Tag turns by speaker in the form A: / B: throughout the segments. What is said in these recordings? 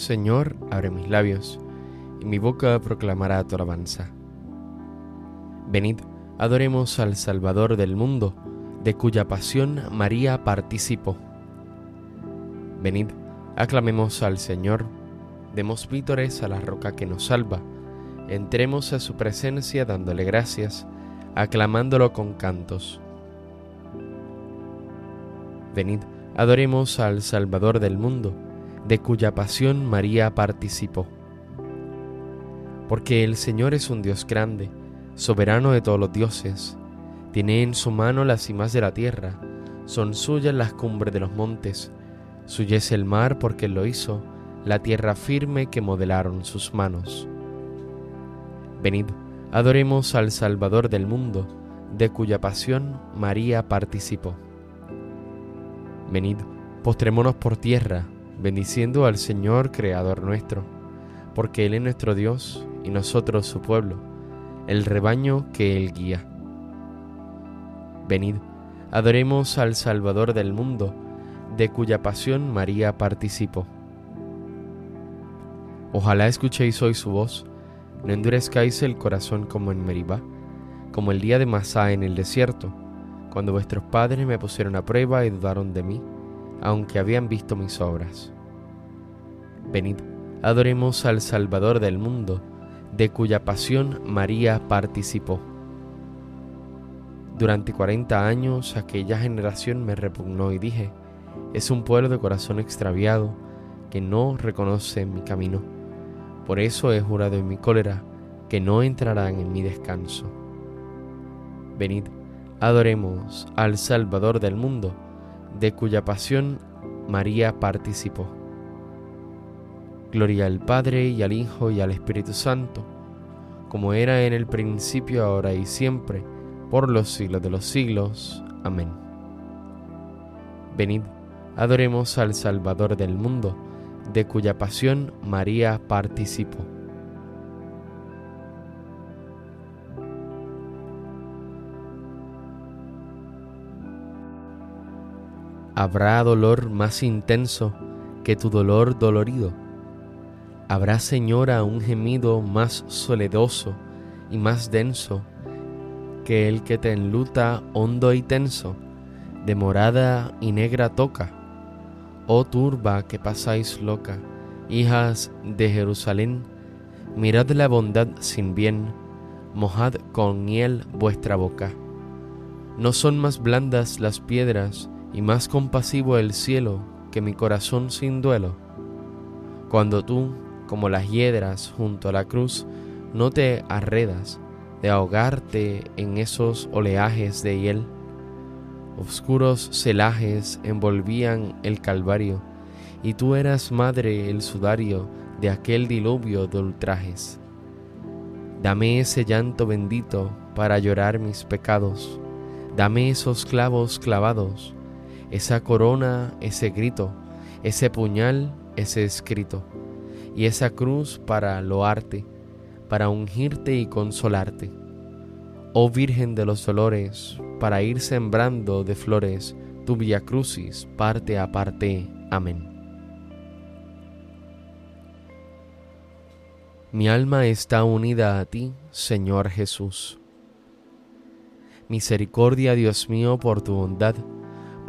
A: Señor, abre mis labios, y mi boca proclamará tu alabanza. Venid, adoremos al Salvador del mundo, de cuya pasión María participó. Venid, aclamemos al Señor, demos vítores a la roca que nos salva, entremos a su presencia dándole gracias, aclamándolo con cantos. Venid, adoremos al Salvador del mundo, de cuya pasión María participó. Porque el Señor es un Dios grande, soberano de todos los dioses, tiene en su mano las cimas de la tierra, son suyas las cumbres de los montes, suya es el mar porque lo hizo, la tierra firme que modelaron sus manos. Venid, adoremos al Salvador del mundo, de cuya pasión María participó. Venid, postrémonos por tierra, bendiciendo al Señor Creador nuestro, porque Él es nuestro Dios y nosotros su pueblo, el rebaño que Él guía. Venid, adoremos al Salvador del mundo, de cuya pasión María participó. Ojalá escuchéis hoy su voz, no endurezcáis el corazón como en Meribá, como el día de Masá en el desierto, cuando vuestros padres me pusieron a prueba y dudaron de mí, aunque habían visto mis obras. Venid, adoremos al Salvador del mundo, de cuya pasión María participó. Durante cuarenta años aquella generación me repugnó y dije, es un pueblo de corazón extraviado que no reconoce mi camino. Por eso he jurado en mi cólera que no entrarán en mi descanso. Venid, adoremos al Salvador del mundo, de cuya pasión María participó. Gloria al Padre y al Hijo y al Espíritu Santo, como era en el principio, ahora y siempre, por los siglos de los siglos. Amén. Venid, adoremos al Salvador del mundo, de cuya pasión María participó. Habrá dolor más intenso que tu dolor dolorido. Habrá, Señora, un gemido más soledoso y más denso que el que te enluta hondo y tenso, de morada y negra toca. Oh turba que pasáis loca, hijas de Jerusalén, mirad la bondad sin bien, mojad con miel vuestra boca. No son más blandas las piedras, y más compasivo el cielo que mi corazón sin duelo. Cuando tú, como las hiedras junto a la cruz, no te arredas de ahogarte en esos oleajes de hiel. Oscuros celajes envolvían el Calvario, y tú eras madre el sudario de aquel diluvio de ultrajes. Dame ese llanto bendito para llorar mis pecados, dame esos clavos clavados, esa corona, ese grito, ese puñal, ese escrito, y esa cruz para loarte, para ungirte y consolarte. Oh Virgen de los dolores, para ir sembrando de flores tu via crucis parte a parte. Amén. Mi alma está unida a ti, Señor Jesús. Misericordia, Dios mío, por tu bondad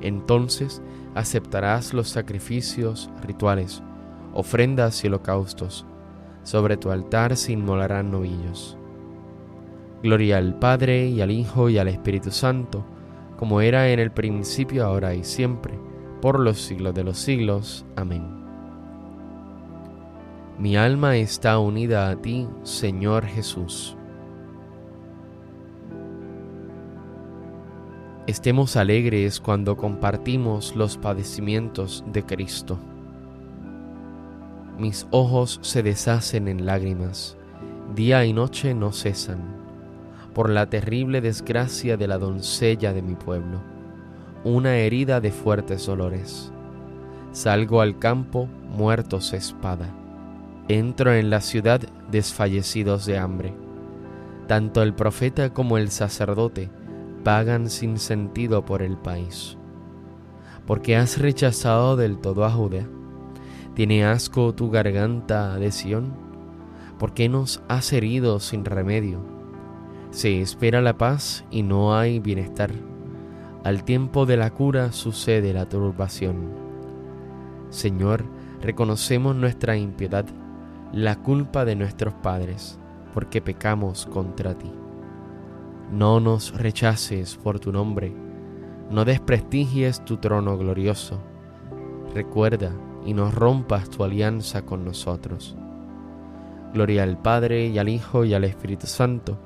A: Entonces aceptarás los sacrificios rituales, ofrendas y holocaustos sobre tu altar se inmolarán novillos. Gloria al Padre y al Hijo y al Espíritu Santo, como era en el principio, ahora y siempre, por los siglos de los siglos. Amén. Mi alma está unida a ti, Señor Jesús. Estemos alegres cuando compartimos los padecimientos de Cristo mis ojos se deshacen en lágrimas, día y noche no cesan, por la terrible desgracia de la doncella de mi pueblo, una herida de fuertes dolores. Salgo al campo muertos espada, entro en la ciudad desfallecidos de hambre. Tanto el profeta como el sacerdote pagan sin sentido por el país. Porque has rechazado del todo a Judea ¿Tiene asco tu garganta de Sión? ¿Por qué nos has herido sin remedio? Se espera la paz y no hay bienestar. Al tiempo de la cura sucede la turbación. Señor, reconocemos nuestra impiedad, la culpa de nuestros padres, porque pecamos contra ti. No nos rechaces por tu nombre, no desprestigies tu trono glorioso. Recuerda y nos rompas tu alianza con nosotros. Gloria al Padre y al Hijo y al Espíritu Santo,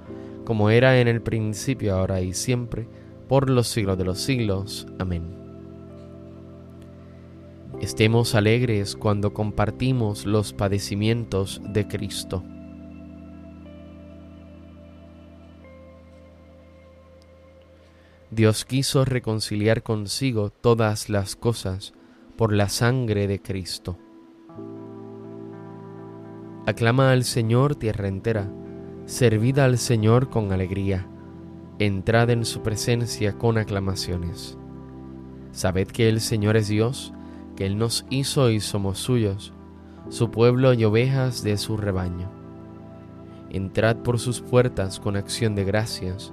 A: como era en el principio, ahora y siempre, por los siglos de los siglos. Amén. Estemos alegres cuando compartimos los padecimientos de Cristo. Dios quiso reconciliar consigo todas las cosas, por la sangre de Cristo. Aclama al Señor tierra entera, servid al Señor con alegría, entrad en su presencia con aclamaciones. Sabed que el Señor es Dios, que Él nos hizo y somos suyos, su pueblo y ovejas de su rebaño. Entrad por sus puertas con acción de gracias,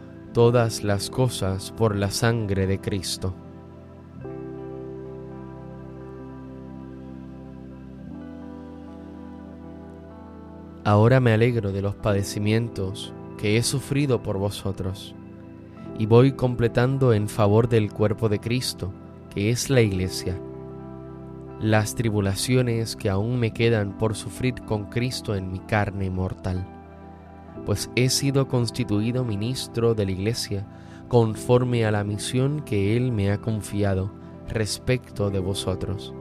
A: todas las cosas por la sangre de Cristo. Ahora me alegro de los padecimientos que he sufrido por vosotros, y voy completando en favor del cuerpo de Cristo, que es la Iglesia, las tribulaciones que aún me quedan por sufrir con Cristo en mi carne mortal, pues he sido constituido ministro de la Iglesia conforme a la misión que Él me ha confiado respecto de vosotros,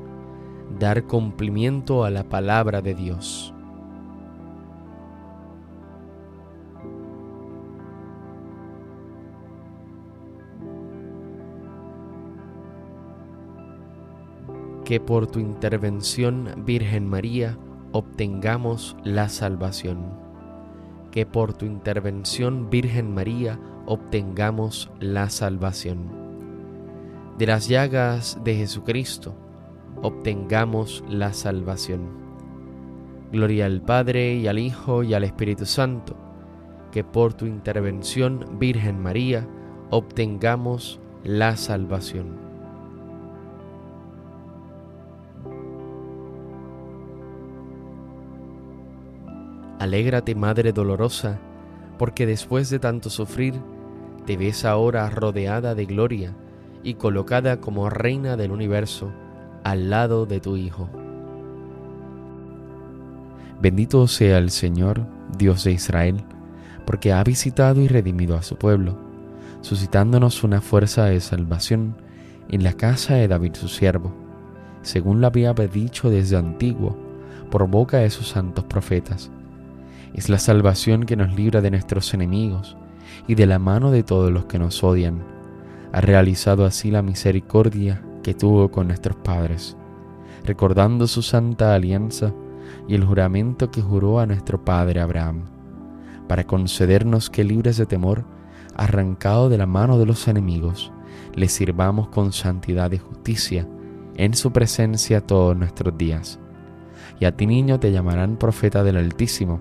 A: dar cumplimiento a la palabra de Dios. que por tu intervención, Virgen María, obtengamos la salvación. Que por tu intervención, Virgen María, obtengamos la salvación. De las llagas de Jesucristo, obtengamos la salvación. Gloria al Padre y al Hijo y al Espíritu Santo, que por tu intervención, Virgen María, obtengamos la salvación. Alégrate, Madre dolorosa, porque después de tanto sufrir, te ves ahora rodeada de gloria y colocada como reina del universo al lado de tu Hijo. Bendito sea el Señor, Dios de Israel, porque ha visitado y redimido a su pueblo, suscitándonos una fuerza de salvación en la casa de David su siervo, según lo había dicho desde antiguo por boca de sus santos profetas es la salvación que nos libra de nuestros enemigos y de la mano de todos los que nos odian. Ha realizado así la misericordia que tuvo con nuestros padres, recordando su santa alianza y el juramento que juró a nuestro padre Abraham, para concedernos que libres de temor, arrancado de la mano de los enemigos, le sirvamos con santidad y justicia en su presencia todos nuestros días. Y a ti niño te llamarán profeta del Altísimo,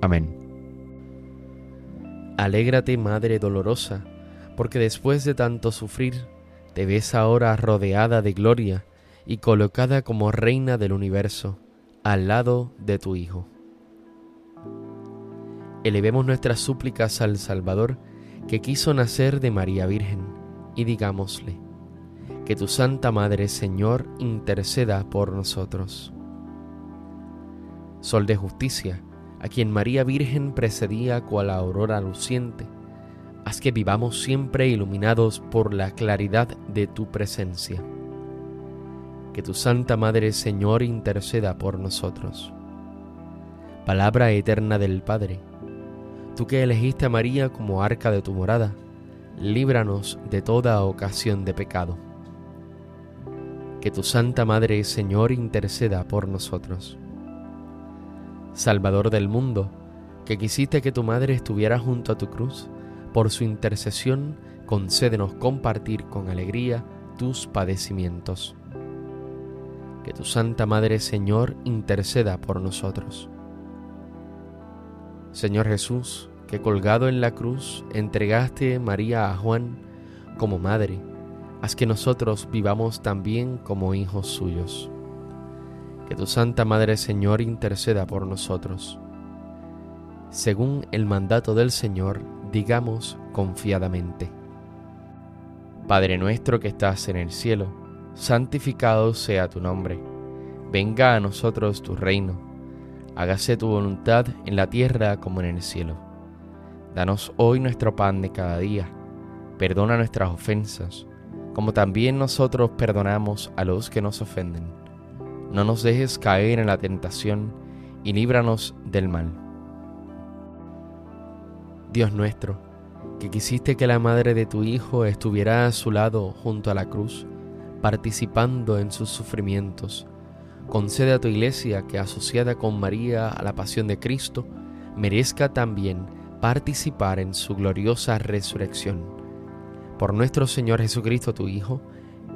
A: Amén. Alégrate, Madre dolorosa, porque después de tanto sufrir, te ves ahora rodeada de gloria y colocada como reina del universo, al lado de tu Hijo. Elevemos nuestras súplicas al Salvador, que quiso nacer de María Virgen, y digámosle, que tu Santa Madre Señor interceda por nosotros. Sol de justicia, a quien María Virgen precedía cual aurora luciente, haz que vivamos siempre iluminados por la claridad de tu presencia. Que tu Santa Madre Señor interceda por nosotros. Palabra eterna del Padre, tú que elegiste a María como arca de tu morada, líbranos de toda ocasión de pecado. Que tu Santa Madre Señor interceda por nosotros Salvador del mundo, que quisiste que tu madre estuviera junto a tu cruz, por su intercesión concédenos compartir con alegría tus padecimientos. Que tu Santa Madre Señor interceda por nosotros. Señor Jesús, que colgado en la cruz entregaste María a Juan como madre, haz que nosotros vivamos también como hijos suyos que tu Santa Madre Señor interceda por nosotros. Según el mandato del Señor, digamos confiadamente. Padre nuestro que estás en el cielo, santificado sea tu nombre. Venga a nosotros tu reino. Hágase tu voluntad en la tierra como en el cielo. Danos hoy nuestro pan de cada día. Perdona nuestras ofensas, como también nosotros perdonamos a los que nos ofenden no nos dejes caer en la tentación y líbranos del mal. Dios nuestro, que quisiste que la madre de tu Hijo estuviera a su lado junto a la cruz, participando en sus sufrimientos, concede a tu iglesia que asociada con María a la pasión de Cristo, merezca también participar en su gloriosa resurrección. Por nuestro Señor Jesucristo, tu Hijo,